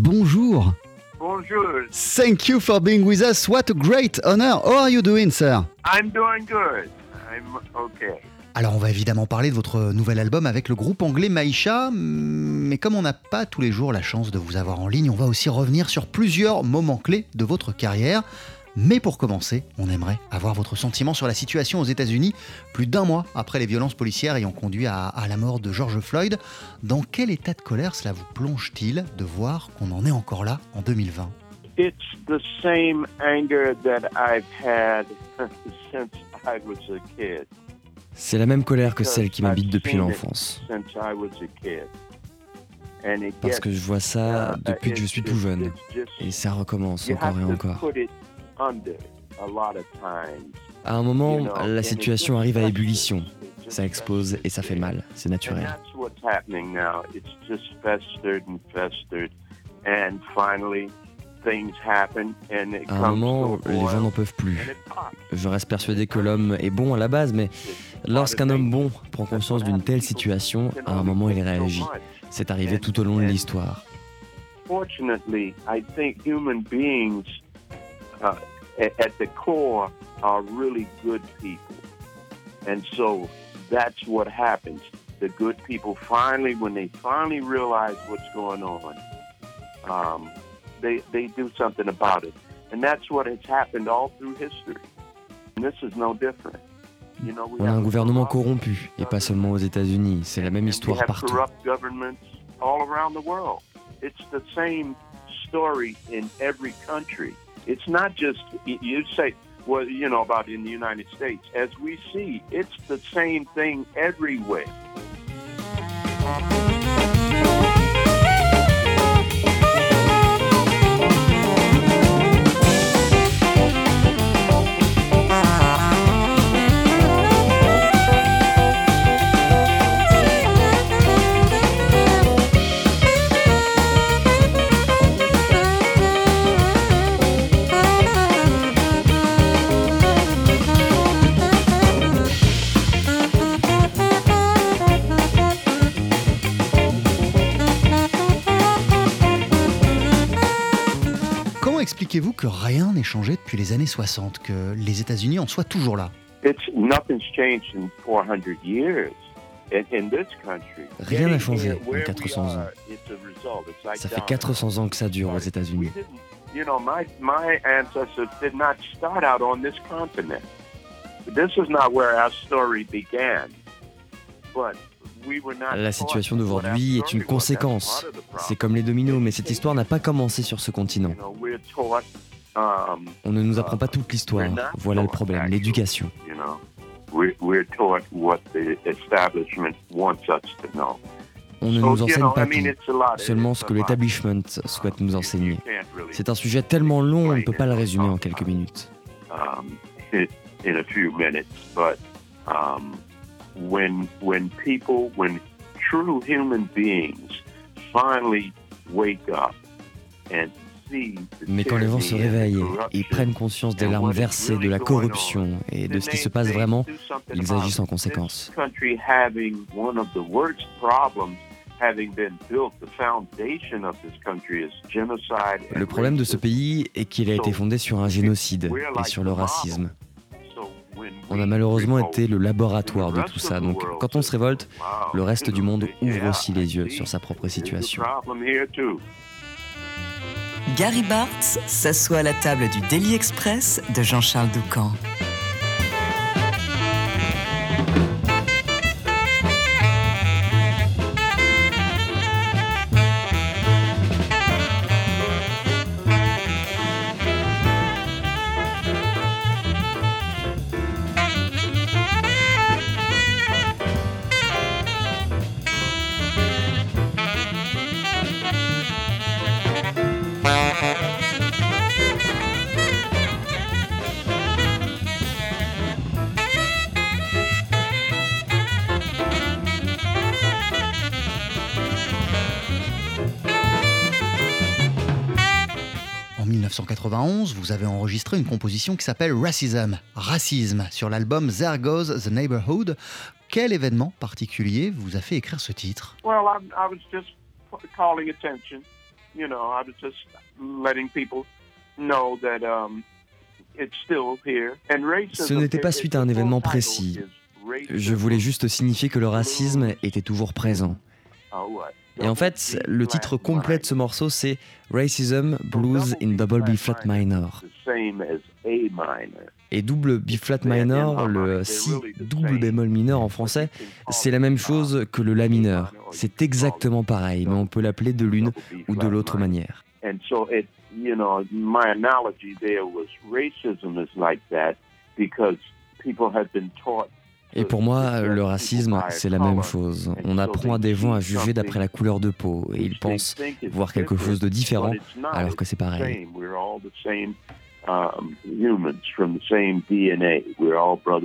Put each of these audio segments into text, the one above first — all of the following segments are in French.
Bonjour. Bonjour. Thank you for being with us. What a great honor. How are you doing, sir? I'm doing good. I'm okay. Alors on va évidemment parler de votre nouvel album avec le groupe anglais Maïcha, mais comme on n'a pas tous les jours la chance de vous avoir en ligne, on va aussi revenir sur plusieurs moments clés de votre carrière. Mais pour commencer, on aimerait avoir votre sentiment sur la situation aux États-Unis, plus d'un mois après les violences policières ayant conduit à, à la mort de George Floyd. Dans quel état de colère cela vous plonge-t-il de voir qu'on en est encore là en 2020 It's the same anger that I've had since I was a kid. C'est la même colère que celle qui m'habite depuis l'enfance. Since I was a kid. And it Parce que je vois ça depuis que je suis tout jeune. Et ça recommence encore et encore. Put it under a lot of times. À un moment, la it situation arrive à ébullition. Ça explose et ça fait mal. C'est naturel. that's what's happening now. It's just festered and festered, and finally things happen, and it À un moment, les gens n'en peuvent plus. Je reste persuadé que l'homme est bon à la base, mais lorsqu'un homme bon prend conscience d'une telle situation, à un moment il réagit. C'est arrivé tout au long de l'histoire. Uh, at, at the core, are really good people, and so that's what happens. The good people finally, when they finally realize what's going on, um, they they do something about it, and that's what has happened all through history. And this is no different. You know, a un have gouvernement corrompu, et pas seulement aux États-Unis. C'est la même histoire partout. corrupt governments all around the world. It's the same story in every country. It's not just you say, well, you know, about in the United States. As we see, it's the same thing everywhere. Que rien n'ait changé depuis les années 60, que les États-Unis en soient toujours là It's nothing's changed in 400 years in, in this country. Rien n'a changé en where we 400 ans. Ça fait down. 400 ans que ça dure aux États-Unis. didn't, you know, my my ancestors did not start out on this continent. This is not where our story began. But we were not La situation d'aujourd'hui est une conséquence. C'est comme les dominos, mais cette histoire n'a pas commencé sur ce continent. On ne nous apprend pas toute l'histoire. Voilà le problème, l'éducation. On ne nous enseigne pas tout, seulement ce que l'établissement souhaite nous enseigner. C'est un sujet tellement long, on ne peut pas le résumer en quelques minutes. and Mais quand les gens se réveillent et prennent conscience des larmes versées, de la corruption on, et de ce qui se passe vraiment, ils agissent en conséquence. Le problème de ce pays est qu'il a été fondé sur un génocide et sur le racisme. On a malheureusement été le laboratoire de tout ça, donc quand on se révolte, le reste du monde ouvre aussi les yeux sur sa propre situation. Gary Bartz s'assoit à la table du Daily Express de Jean-Charles Doucan. 1991, vous avez enregistré une composition qui s'appelle Racism, Racisme, sur l'album There Goes the Neighborhood. Quel événement particulier vous a fait écrire ce titre? Well, I, I was just calling attention you know, I was just letting people know that um, it's still here. And racism, Ce n'était pas suite à un événement précis. Je voulais juste signifier que le racisme était toujours présent. Oh, Et en fait, le titre complet de ce morceau, c'est Racism Blues in Double B Flat Minor. Et double B flat minor, le si double bémol mineur en français, c'est la même chose que le la mineur. C'est exactement pareil, mais on peut l'appeler de l'une ou de l'autre manière. Et pour moi, le racisme, c'est la même chose. On apprend à des gens à juger d'après la couleur de peau et ils pensent voir quelque chose de différent alors que c'est pareil.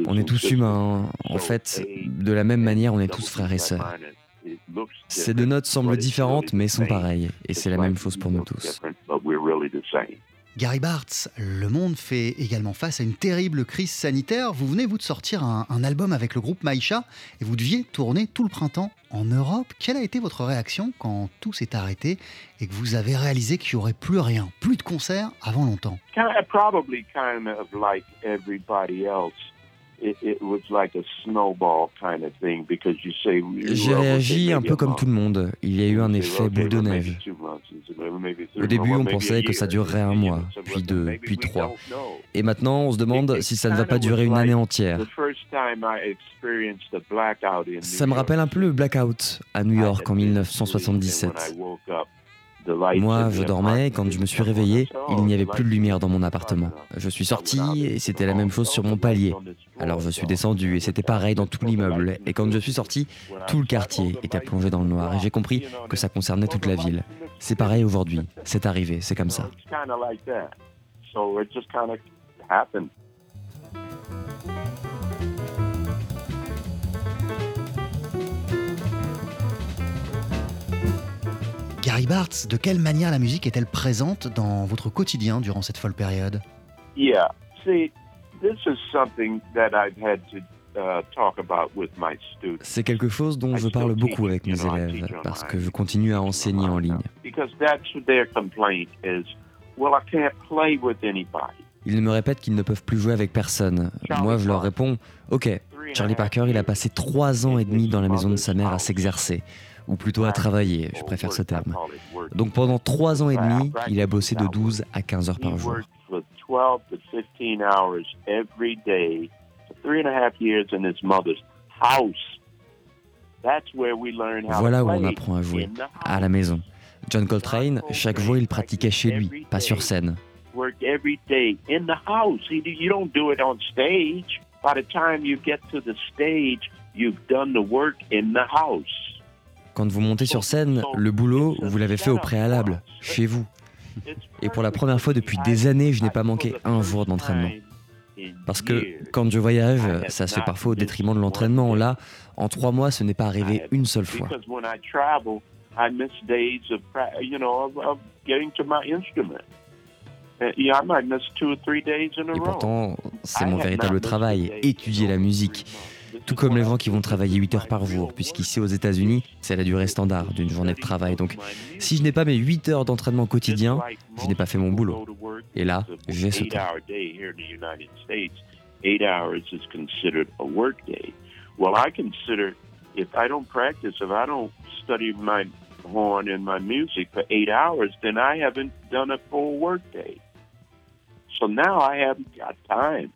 On est tous humains. En fait, de la même manière, on est tous frères et sœurs. Ces deux notes semblent différentes mais sont pareilles et c'est la même chose pour nous tous. Gary Bartz, le monde fait également face à une terrible crise sanitaire. Vous venez, vous, de sortir un, album avec le groupe Maïcha et vous deviez tourner tout le printemps en Europe. Quelle a été votre réaction quand tout s'est arrêté et que vous avez réalisé qu'il n'y aurait plus rien, plus de concerts avant longtemps? J'ai réagi un peu comme tout le monde. Il y a eu un effet boule de neige. Au début, on pensait que ça durerait un mois, puis deux, puis trois. Et maintenant, on se demande si ça ne va pas durer une année entière. Ça me rappelle un peu le blackout à New York en 1977. Moi, je dormais et quand je me suis réveillé, il n'y avait plus de lumière dans mon appartement. Je suis sorti et c'était la même chose sur mon palier. Alors je suis descendu et c'était pareil dans tout l'immeuble. Et quand je suis sorti, tout le quartier était plongé dans le noir et j'ai compris que ça concernait toute la ville. C'est pareil aujourd'hui. C'est arrivé, c'est comme ça. Bartz, de quelle manière la musique est-elle présente dans votre quotidien durant cette folle période? Yeah, see, this is something that I've had to uh, c'est quelque chose dont je parle beaucoup avec mes élèves parce que je continue à enseigner en ligne. Ils me répètent qu'ils ne peuvent plus jouer avec personne. Moi, je leur réponds Ok, Charlie Parker, il a passé trois ans et demi dans la maison de sa mère à s'exercer ou plutôt à travailler, je préfère ce terme. Donc pendant 3 ans et demi, il a bossé de 12 à 15 heures par jour. Voilà où on apprend à jouer, à la maison. John Coltrane, chaque jour, il pratiquait chez lui, pas sur scène. By the time you get to the stage, you've done the work in the house. Quand vous montez sur scène, le boulot, vous l'avez fait au préalable, chez vous. Et pour la première fois depuis des années, je n'ai pas manqué un jour d'entraînement. Parce que quand je voyage, ça se fait parfois au détriment de l'entraînement. Là, en trois mois, ce n'est pas arrivé une seule fois. Et pourtant, c'est mon véritable travail, étudier la musique tout comme les gens qui vont travailler 8 heures par jour, puisqu'ici aux États-Unis, c'est la durée standard d'une journée de travail. Donc, si je n'ai pas mes 8 heures d'entraînement quotidien, je n'ai pas fait mon boulot. Et là, j'ai ce temps. Well, I consider if I don't practice, if I don't study my horn and my music for eight hours, then I haven't done a full workday. So now I haven't got time.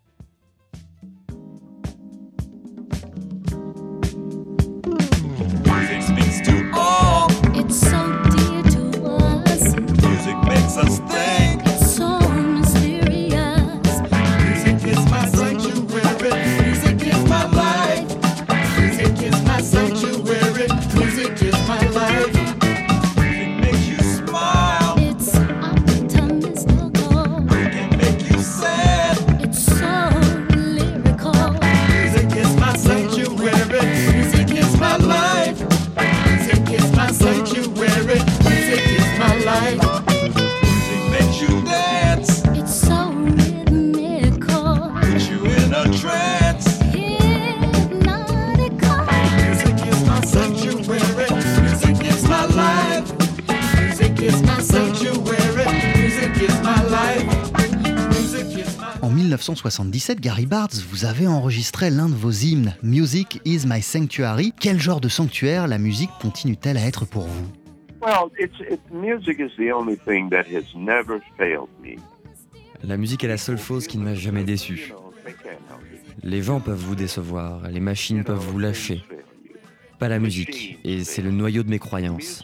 to all. It's so dear to us. Music makes us think. 1977, Gary Bartz, vous avez enregistré l'un de vos hymnes, Music is my sanctuary. Quel genre de sanctuaire la musique continue-t-elle à être pour vous? La musique est la seule chose qui ne m'a jamais déçu. Les vents peuvent vous décevoir, les machines peuvent vous lâcher. Pas la musique, et c'est le noyau de mes croyances.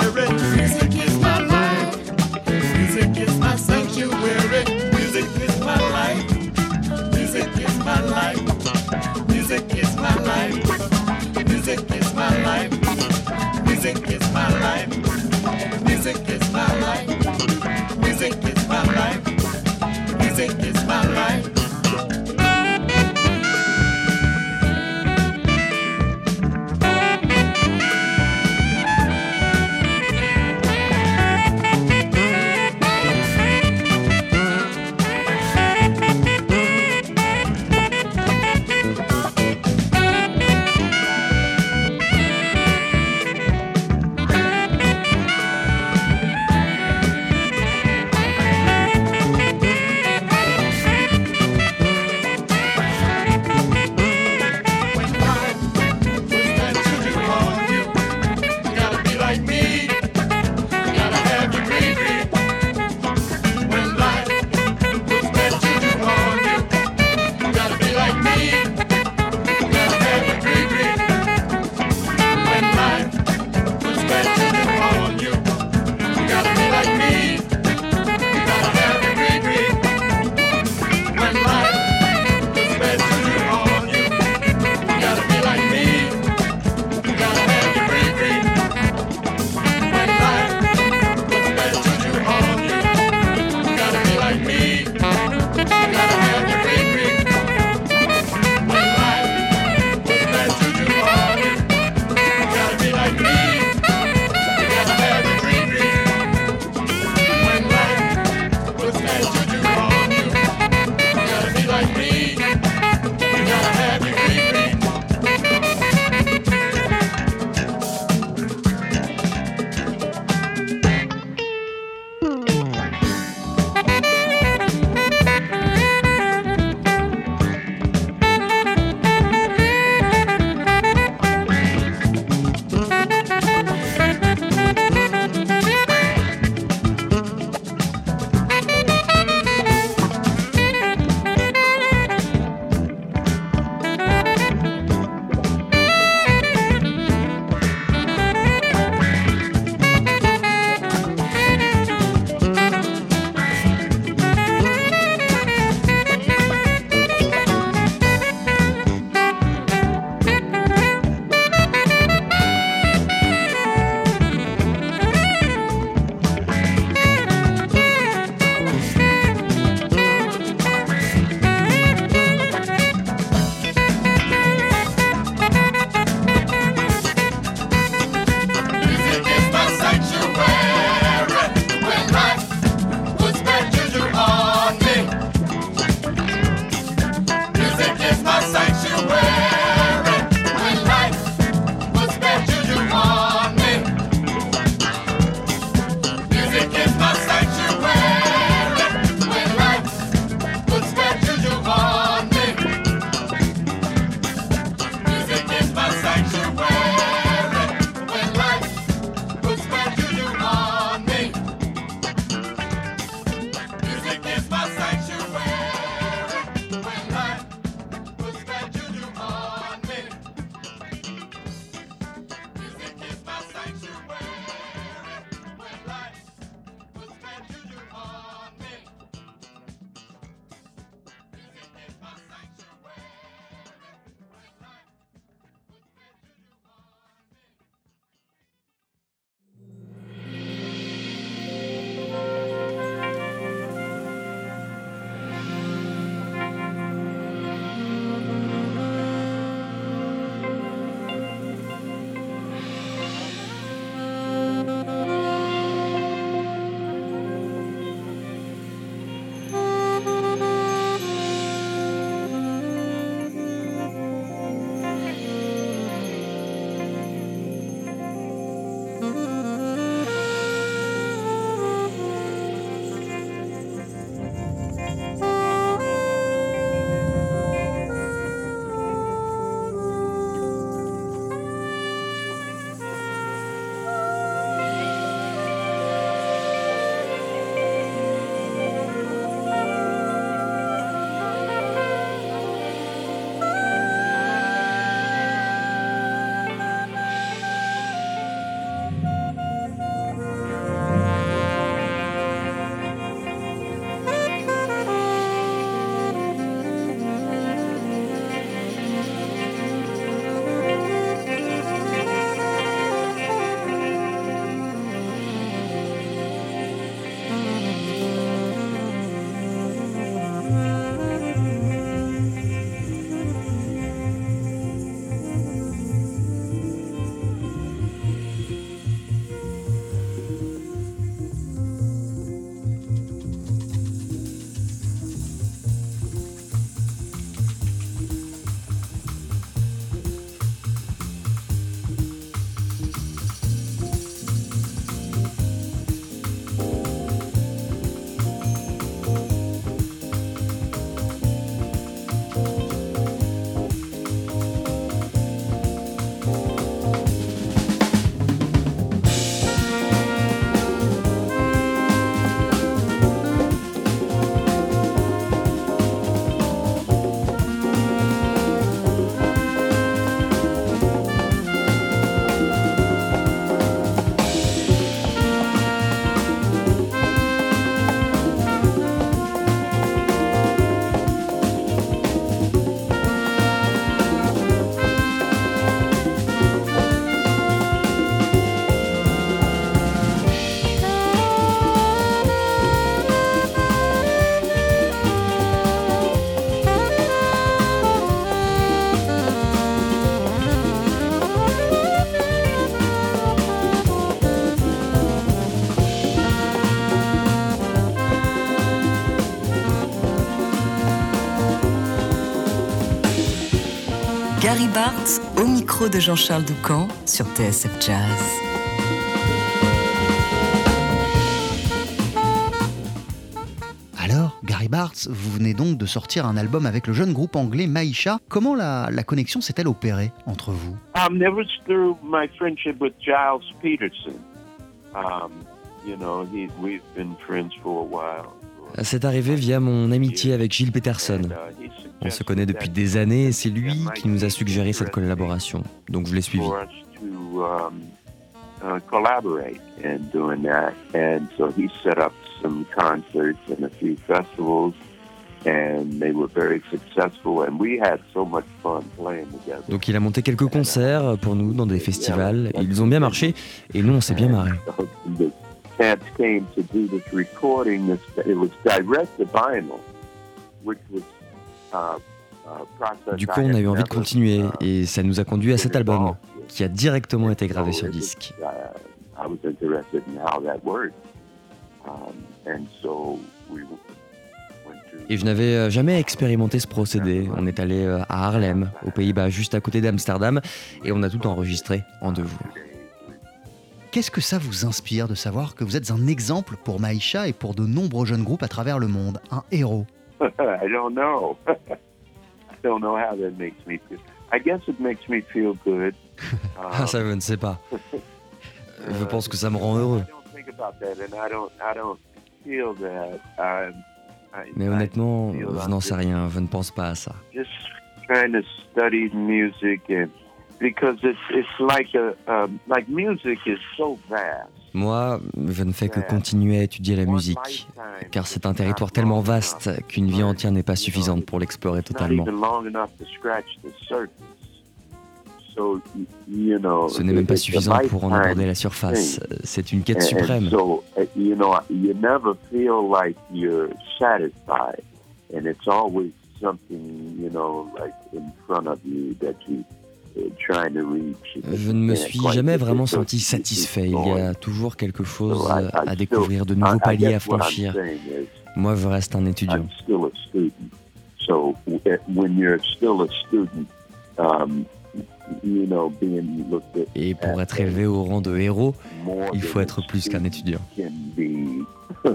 music. Micro de Jean-Charles Doucan sur TSF Jazz. Alors, Gary Bartz, vous venez donc de sortir un album avec le jeune groupe anglais Maïcha. Comment la, la connexion s'est-elle opérée entre vous? Um, that was through my friendship with Giles Peterson. Um, you know, he, we've been friends for a while. C'est arrivé via mon amitié avec Gilles Peterson. On se connaît depuis des années et c'est lui qui nous a suggéré cette collaboration. Donc je l'ai suivi. um, uh. Donc il a monté quelques concerts pour nous dans des festivals. Ils ont bien marché et nous on s'est bien marré. So the chance came to do this recording. This it was direct to vinyl, which was. Uh, uh, process Du I coup on a had eu envie de continuer uh, et ça nous a conduit à cet album qui a directement été gravé sur disque. uh, I was interested in how that worked. Um, and so we went to Et je n'avais euh, jamais expérimenté ce procédé. On est allé euh, à Haarlem, aux Pays-Bas, juste à côté d'Amsterdam, et on a tout enregistré en deux jours. Qu'est-ce que ça vous inspire de savoir que vous êtes un exemple pour Maïcha et pour de nombreux jeunes groupes à travers le monde Un héros? I don't know. I don't know how that makes me feel. I guess it makes me feel good. Ah, ça, je ne sais pas. Je pense que ça me rend heureux. Mais honnêtement, je n'en sais just- rien, je ne pense pas à ça. Just trying to study music, and because it's it's like a um, like music is so vast. Moi, je ne fais que continuer à étudier la musique, car c'est un territoire tellement vaste qu'une vie entière n'est pas suffisante pour l'explorer totalement. Ce n'est même pas suffisant pour en aborder la surface. C'est une quête suprême. So, uh, you know, you never feel like you're satisfied, and it's always something, you know, like in front of you that you Je ne me suis jamais vraiment senti satisfait. Il y a toujours quelque chose à découvrir, de nouveaux paliers à franchir. Moi, je reste un étudiant. Student, um, Et pour être élevé au rang de héros, il faut être plus qu'un étudiant.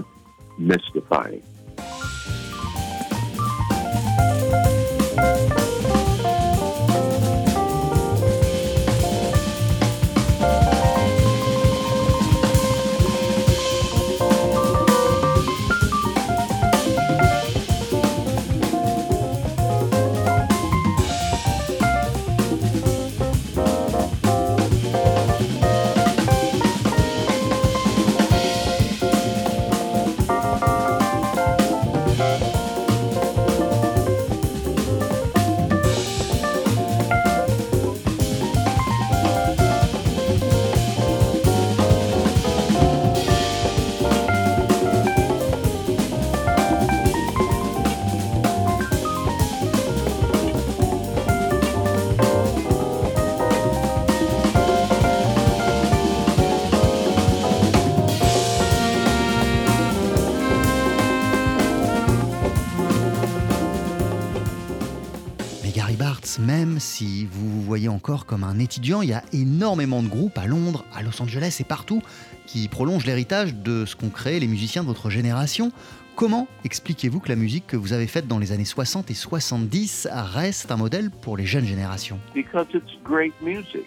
encore comme un étudiant, il y a énormément de groupes à Londres, à Los Angeles et partout qui prolongent l'héritage de ce qu'ont créé les musiciens de votre génération. Comment expliquez-vous que la musique que vous avez faite dans les années 60 et 70 reste un modèle pour les jeunes générations? Because it's great music.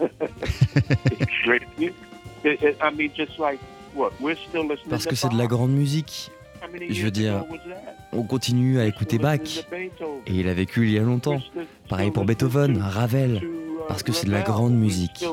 it's great music. It- it- I mean, just like what we're still listening Parce to que c'est de la grande musique. Je veux dire? On continue à écouter Bach. Et il a vécu il y a longtemps. Pareil pour Beethoven, Ravel. parce que c'est de la grande musique.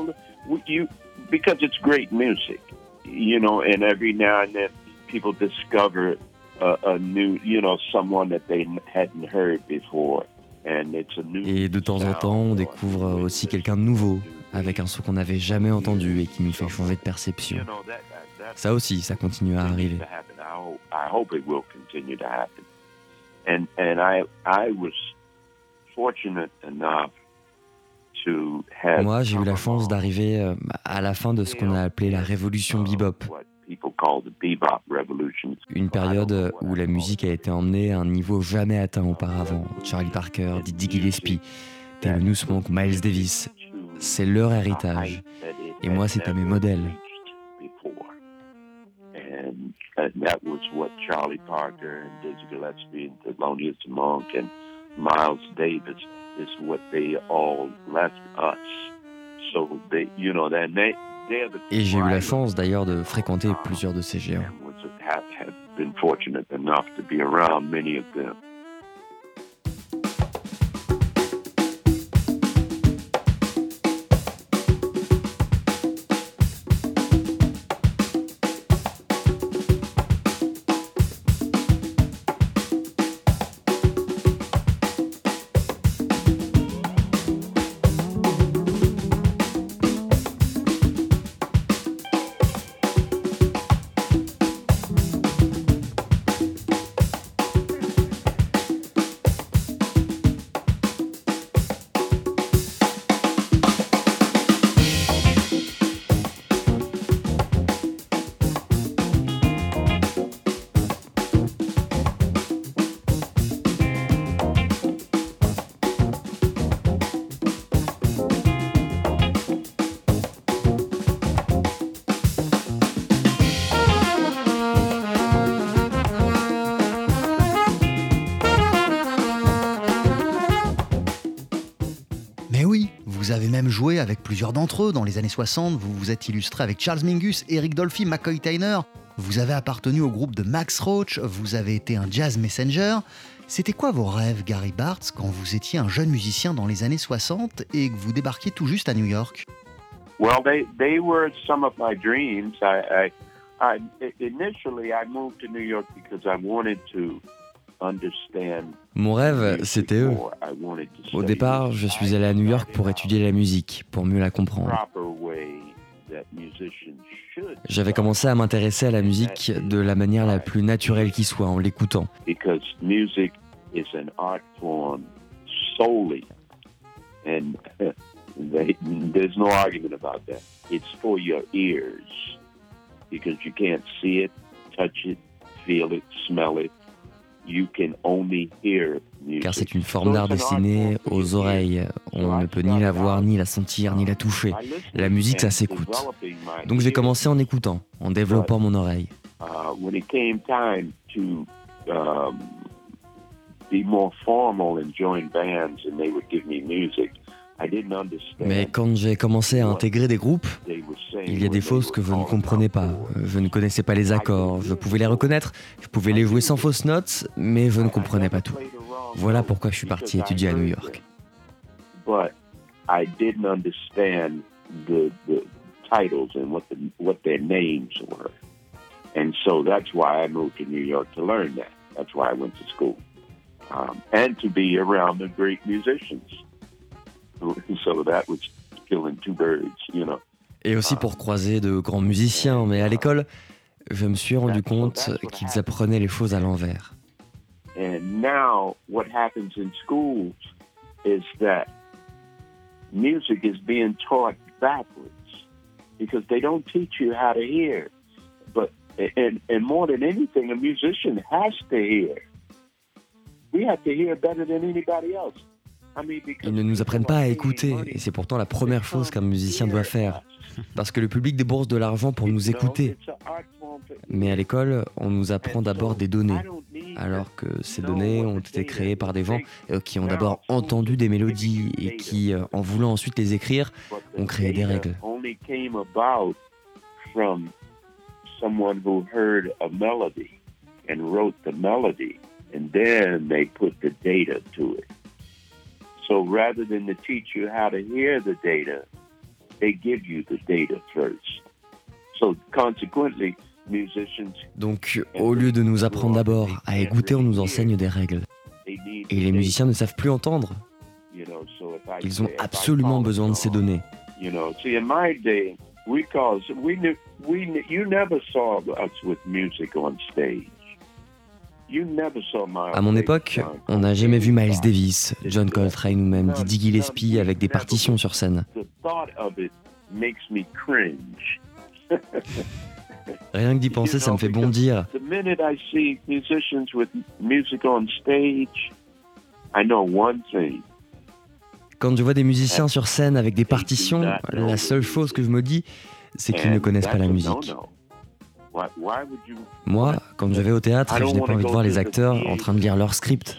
Et de temps en temps, on découvre aussi quelqu'un de nouveau, avec un son qu'on n'avait jamais entendu et qui nous fait changer de perception. Ça aussi, ça continue à arriver. continues to happen. I hope, I hope it will continue to happen. And and I I was fortunate enough to have. Moi, j'ai eu la chance d'arriver euh, à la fin de ce qu'on a appelé la révolution bebop, une période où la musique a été emmenée à un niveau jamais atteint auparavant. Charlie Parker, Dizzy Gillespie, New Monk, Miles Davis. C'est leur héritage. Et moi, c'était mes modèles. And that was what Charlie Parker and Dizzy Gillespie and Thelonious Monk and Miles Davis is what they all left us. So they, you know, they, Et j'ai eu la chance d'ailleurs de fréquenter plusieurs de ces géants. Have, have been fortunate enough to be around many of them. Plusieurs d'entre eux dans les années 60, vous vous êtes illustré avec Charles Mingus, Eric Dolphy, McCoy Tyner, vous avez appartenu au groupe de Max Roach, vous avez été un jazz messenger. C'était quoi vos rêves, Gary Bartz, quand vous étiez un jeune musicien dans les années 60 et que vous débarquiez tout juste à New York? Well, they, were some of my dreams. I, initially, I moved to New York because I wanted to mon rêve, c'était eux. Au départ, je suis allé à New York pour étudier la musique, pour mieux la comprendre. J'avais commencé à m'intéresser à la musique de la manière la plus naturelle qui soit, en l'écoutant. Car c'est une forme d'art dessinée aux oreilles. On ne peut ni la voir, ni la sentir, ni la toucher. La musique, ça s'écoute. Donc j'ai commencé en écoutant, en développant mon oreille. Mais quand j'ai commencé à intégrer des groupes, il y a des fausses que je ne comprenais pas. Je ne connaissais pas les accords, je pouvais les reconnaître, je pouvais les jouer sans fausses notes, mais je ne comprenais pas tout. Voilà pourquoi je suis parti étudier à New York. I didn't understand the, the titles and what, the, what their names were. And so that's why I moved to New York So that was killing two birds, you know et aussi pour croiser de grands musiciens. Mais à l'école, je me suis rendu compte qu'ils apprenaient les choses à l'envers. And now, what happens in schools is that music is being taught backwards because they don't teach you how to hear. But and, and more than anything, a musician has to hear. We have to hear better than anybody else. Ils ne nous apprennent pas à écouter, et c'est pourtant la première chose qu'un musicien doit faire. Parce que le public débourse de l'argent pour nous écouter. Mais à l'école, on nous apprend d'abord des données, alors que ces données ont été créées par des gens euh, qui ont d'abord entendu des mélodies et qui, euh, en voulant ensuite les écrire, ont créé des règles. So rather than to teach you how to hear the data, they give you the data first. So consequently, musicians Donc, au lieu de nous apprendre d'abord à écouter, on nous enseigne des règles. Et les musiciens ne savent plus entendre. Ils ont absolument besoin de ces données. We call, we, we, you never saw us with music on stage. À mon époque, on n'a jamais vu Miles Davis, John Coltrane ou même Didi Gillespie avec des partitions sur scène. Rien que d'y penser, ça me fait bondir. Quand je vois des musiciens sur scène avec des partitions, la seule chose que je me dis, c'est qu'ils ne connaissent pas la musique. Moi, quand je vais au théâtre, je n'ai pas envie de voir les acteurs en train de lire leur script.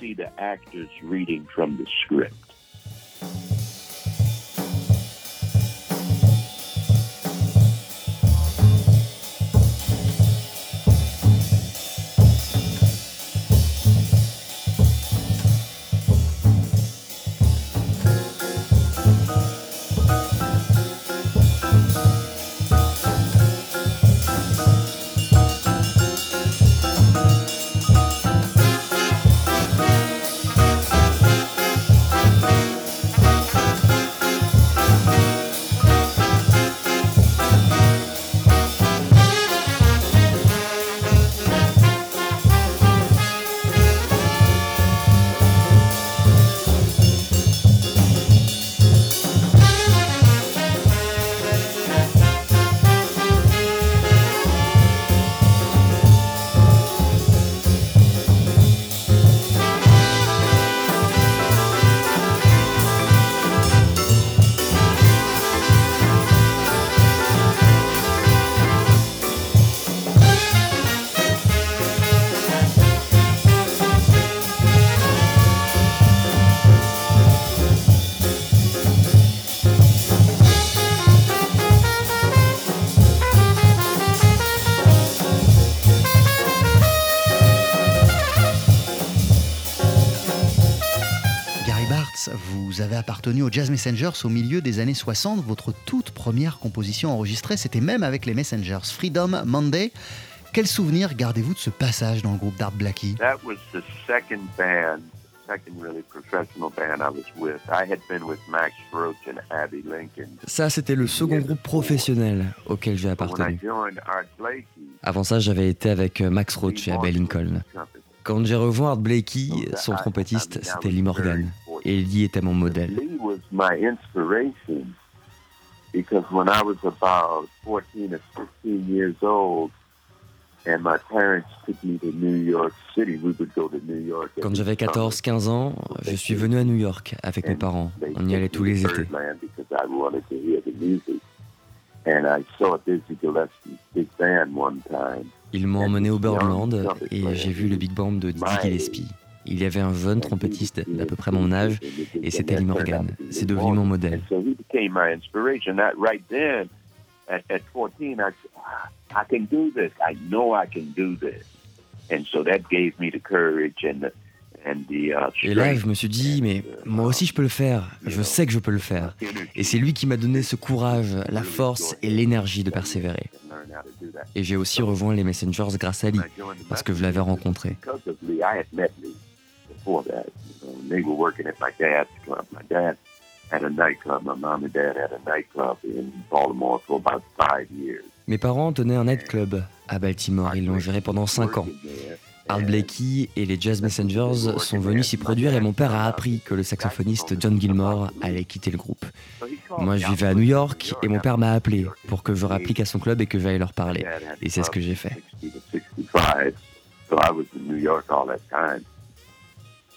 Appartenu aux Jazz Messengers au milieu des années 60. Votre toute première composition enregistrée, c'était même avec les Messengers, Freedom Monday. Quel souvenir gardez-vous de ce passage dans le groupe d'Art Blackie? Ça, c'était le second groupe professionnel auquel j'ai appartenu. Avant ça, j'avais été avec Max Roach et Abby Lincoln. Quand j'ai rejoint Art Blakey, son trompettiste, c'était Lee Morgan. Et Lee était mon modèle. Quand j'avais 14-15 ans, je suis venu à New York avec mes parents. On y allait tous les étés. Ils m'ont emmené au Birdland et j'ai vu le Big Band de Dizzy Gillespie. Il y avait un jeune trompettiste d'à peu près mon âge et c'était Lee Morgan. C'est devenu mon modèle. Et là, je me suis dit, mais moi aussi je peux le faire, je sais que je peux le faire. Et c'est lui qui m'a donné ce courage, la force et l'énergie de persévérer. Et j'ai aussi rejoint les Messengers grâce à Lee, parce que je l'avais rencontré. Mes parents tenaient un nightclub à Baltimore. Ils l'ont géré pendant 5 ans. Art Blakey et les Jazz Messengers sont venus s'y produire et mon père a appris que le saxophoniste John Gilmore allait quitter le groupe. Moi, je vivais à New York et mon père m'a appelé pour que je rapplique à son club et que j'aille leur parler. Et c'est ce que j'ai fait.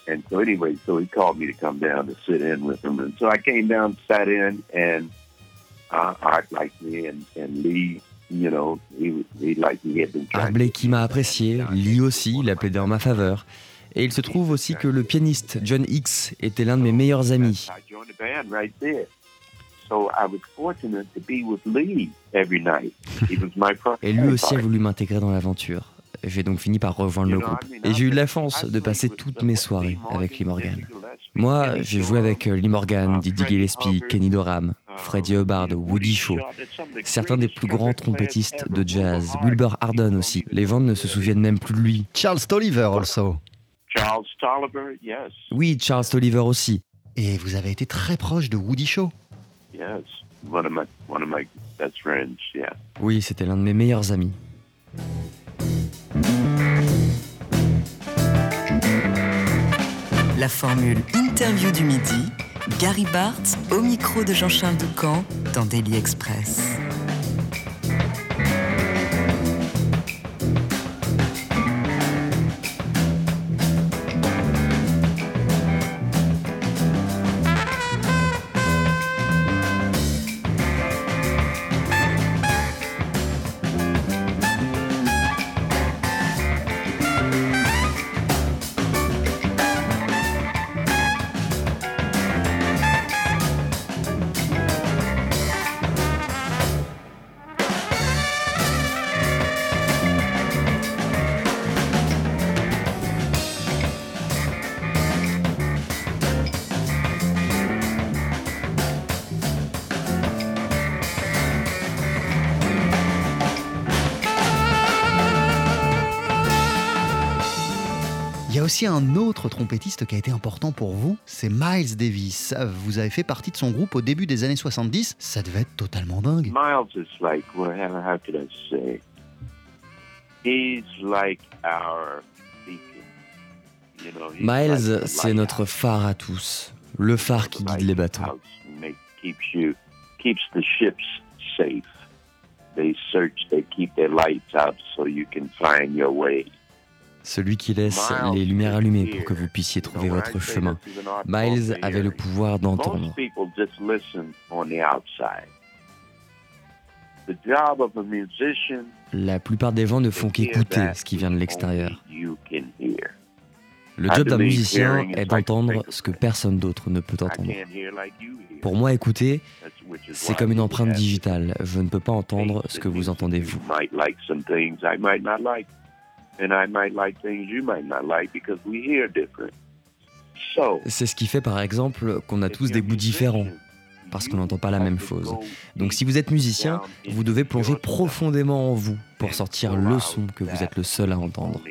And so anyway, so he called me to come down to sit in with him. And so I came down, sat in, and uh, Art liked me, and, and Lee, you know, he, he liked me. Art Blakey m'a apprécié, Lee aussi, il a plaidé en ma faveur. Et il se trouve aussi que le pianiste John Hicks était l'un de mes meilleurs amis. Et lui aussi a voulu m'intégrer dans l'aventure. J'ai donc fini par rejoindre le groupe. Et j'ai eu la chance de passer toutes mes soirées avec Lee Morgan. Moi, j'ai joué avec euh, Lee Morgan, Didi Gillespie, Kenny Dorham, Freddie Hubbard, Woody Shaw, certains des plus grands trompettistes de jazz, Wilbur Harden aussi. Les gens ne se souviennent même plus de lui. Charles Tolliver also. Charles Tolliver, yes. Oui, Charles Tolliver aussi. Et vous avez été très proche de Woody Shaw. Yes, one of my, one of my best friends, yeah. Oui, c'était l'un de mes meilleurs amis. La formule interview du midi, Gary Bartz au micro de Jean-Charles Doucan dans Daily Express. Aussi un autre trompettiste qui a été important pour vous, c'est Miles Davis. Vous avez fait partie de son groupe au début des années 70, ça devait être totalement dingue. Miles is like, well, how could I say? He's like our you know, Miles, c'est notre phare à tous, le phare qui guide les bateaux. Keeps you, keeps the ships safe. They search, they keep their lights out so you can find your way celui qui laisse les lumières allumées pour que vous puissiez trouver votre chemin. Miles avait le pouvoir d'entendre. La plupart des gens ne font qu'écouter ce qui vient de l'extérieur. Le job d'un musicien est d'entendre ce que personne d'autre ne peut entendre. Pour moi, écouter, c'est comme une empreinte digitale. Je ne peux pas entendre ce que vous entendez vous. C'est ce qui fait par exemple qu'on a tous des goûts différents, parce qu'on n'entend pas la même chose. Donc si vous êtes musicien, vous devez plonger profondément en vous pour sortir le son que vous êtes le seul à entendre.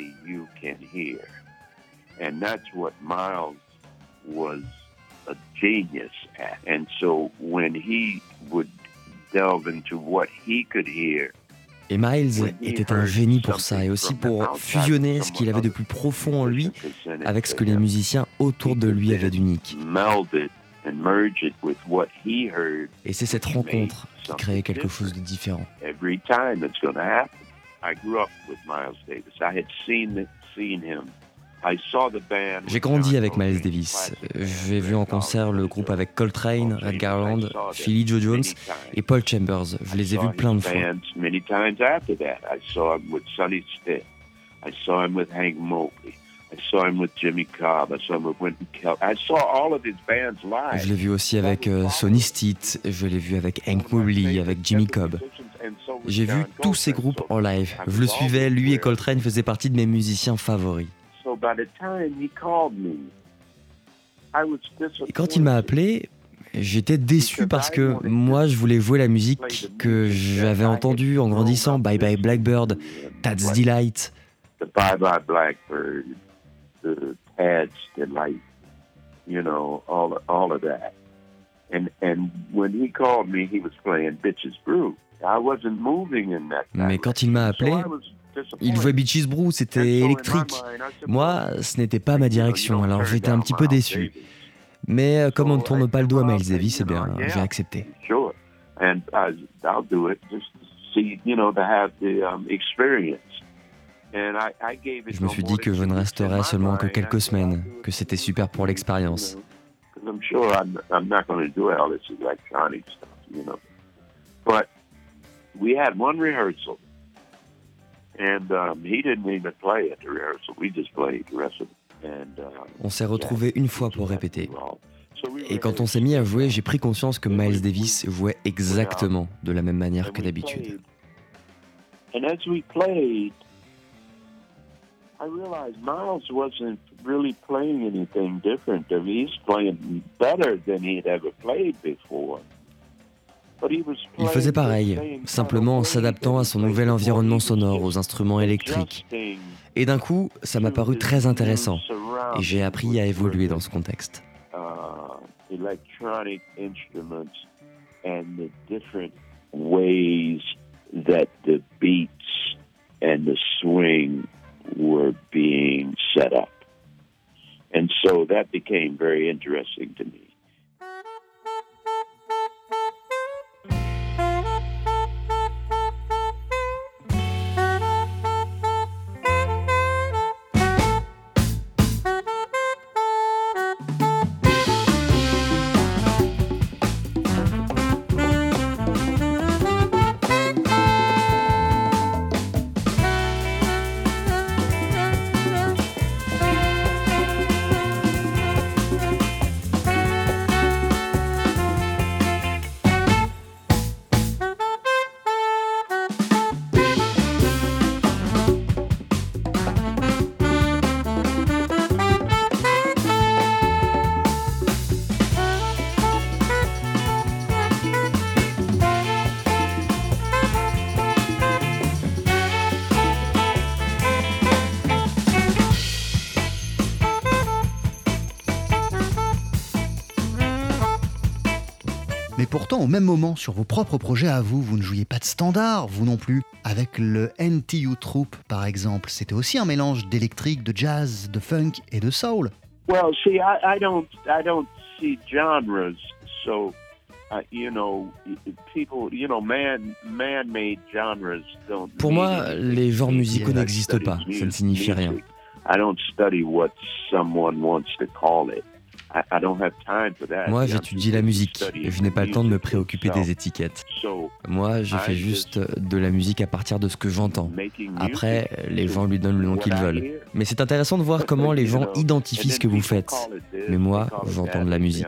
Et Miles était un génie pour ça et aussi pour fusionner ce qu'il avait de plus profond en lui avec ce que les musiciens autour de lui avaient d'unique. Et c'est cette rencontre qui créait quelque chose de différent. J'ai grandi avec Miles Davis. J'ai vu en concert le groupe avec Coltrane, Red Garland, Philly Joe Jones et Paul Chambers. Je les ai vus plein de fois. Je l'ai vu aussi avec euh, Sonny Stitt, je l'ai vu avec Hank Mobley, avec Jimmy Cobb. J'ai vu tous ces groupes en live. Je le suivais, lui et Coltrane faisaient partie de mes musiciens favoris. Et quand il m'a appelé, j'étais déçu parce que moi, je voulais jouer la musique que j'avais entendue en grandissant. Bye Bye Blackbird, Tad's Delight. Bye Bye Blackbird, the Tad's Delight, you know, all, all of that. And, and when he called me, he was playing Bitches Brew. I wasn't moving in that. Mais quand il m'a appelé, il jouait Beaches Brew, c'était électrique. Moi, ce n'était pas ma direction, alors j'étais un petit peu déçu. Mais euh, comme on ne tourne pas le dos à Miles Davis, eh bien, j'ai accepté. Um, je me suis dit que je ne resterais seulement que quelques semaines, que c'était super pour l'expérience. But we had one rehearsal on s'est une fois pour répéter. Et quand on s'est mis à jouer, j'ai pris conscience que Miles Davis jouait exactement de la même manière que d'habitude. And as we played, I realized Miles wasn't really playing anything different. He's playing better than he'd ever played before. Il faisait pareil, simplement en s'adaptant à son nouvel environnement sonore, aux instruments électriques. Et d'un coup, ça m'a paru très intéressant, et j'ai appris à évoluer dans ce contexte. up. And so that became very interesting to me. Pourtant, au même moment, sur vos propres projets à vous, vous ne jouiez pas de standard, vous non plus. Avec le NTU Troupe, par exemple, c'était aussi un mélange d'électrique, de jazz, de funk et de soul. Well, see, I, I don't, I don't see genres, so uh, you know, people, you know, man, man-made genres don't. Pour moi, les genres musicaux n'existent pas. Ça ne signifie rien. Moi, j'étudie la musique je n'ai pas le temps de me préoccuper des étiquettes. Moi, je fais juste de la musique à partir de ce que j'entends. Après, les gens lui donnent le nom qu'ils veulent. Mais c'est intéressant de voir comment les gens identifient ce que vous faites. Mais moi, j'entends de la musique.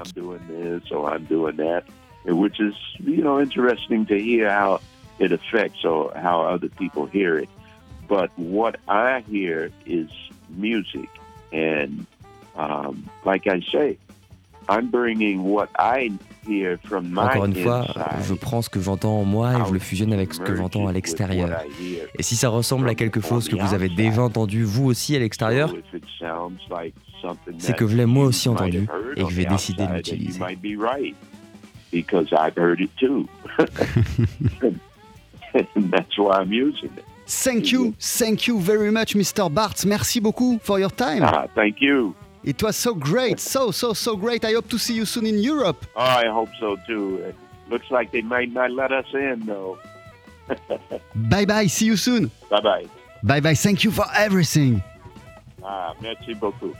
But what I hear is music. And Um, like I say, I'm bringing what I hear from my Encore une fois, je prends ce que j'entends en moi et je le fusionne avec ce que j'entends à l'extérieur. Et si ça ressemble à quelque chose que vous avez déjà entendu vous aussi à l'extérieur, c'est que je l'ai moi aussi entendu et que je vais décider de l'utiliser. Because I've heard it too. that's why I'm using it. Thank you, thank you very much, Mr. Bartz. Merci beaucoup for your time. Ah, thank you. It was so great, so, so, so great. I hope to see you soon in Europe. Oh, I hope so too. It looks like they might not let us in, though. bye bye, see you soon. Bye bye. Bye bye, thank you for everything. Ah, merci beaucoup.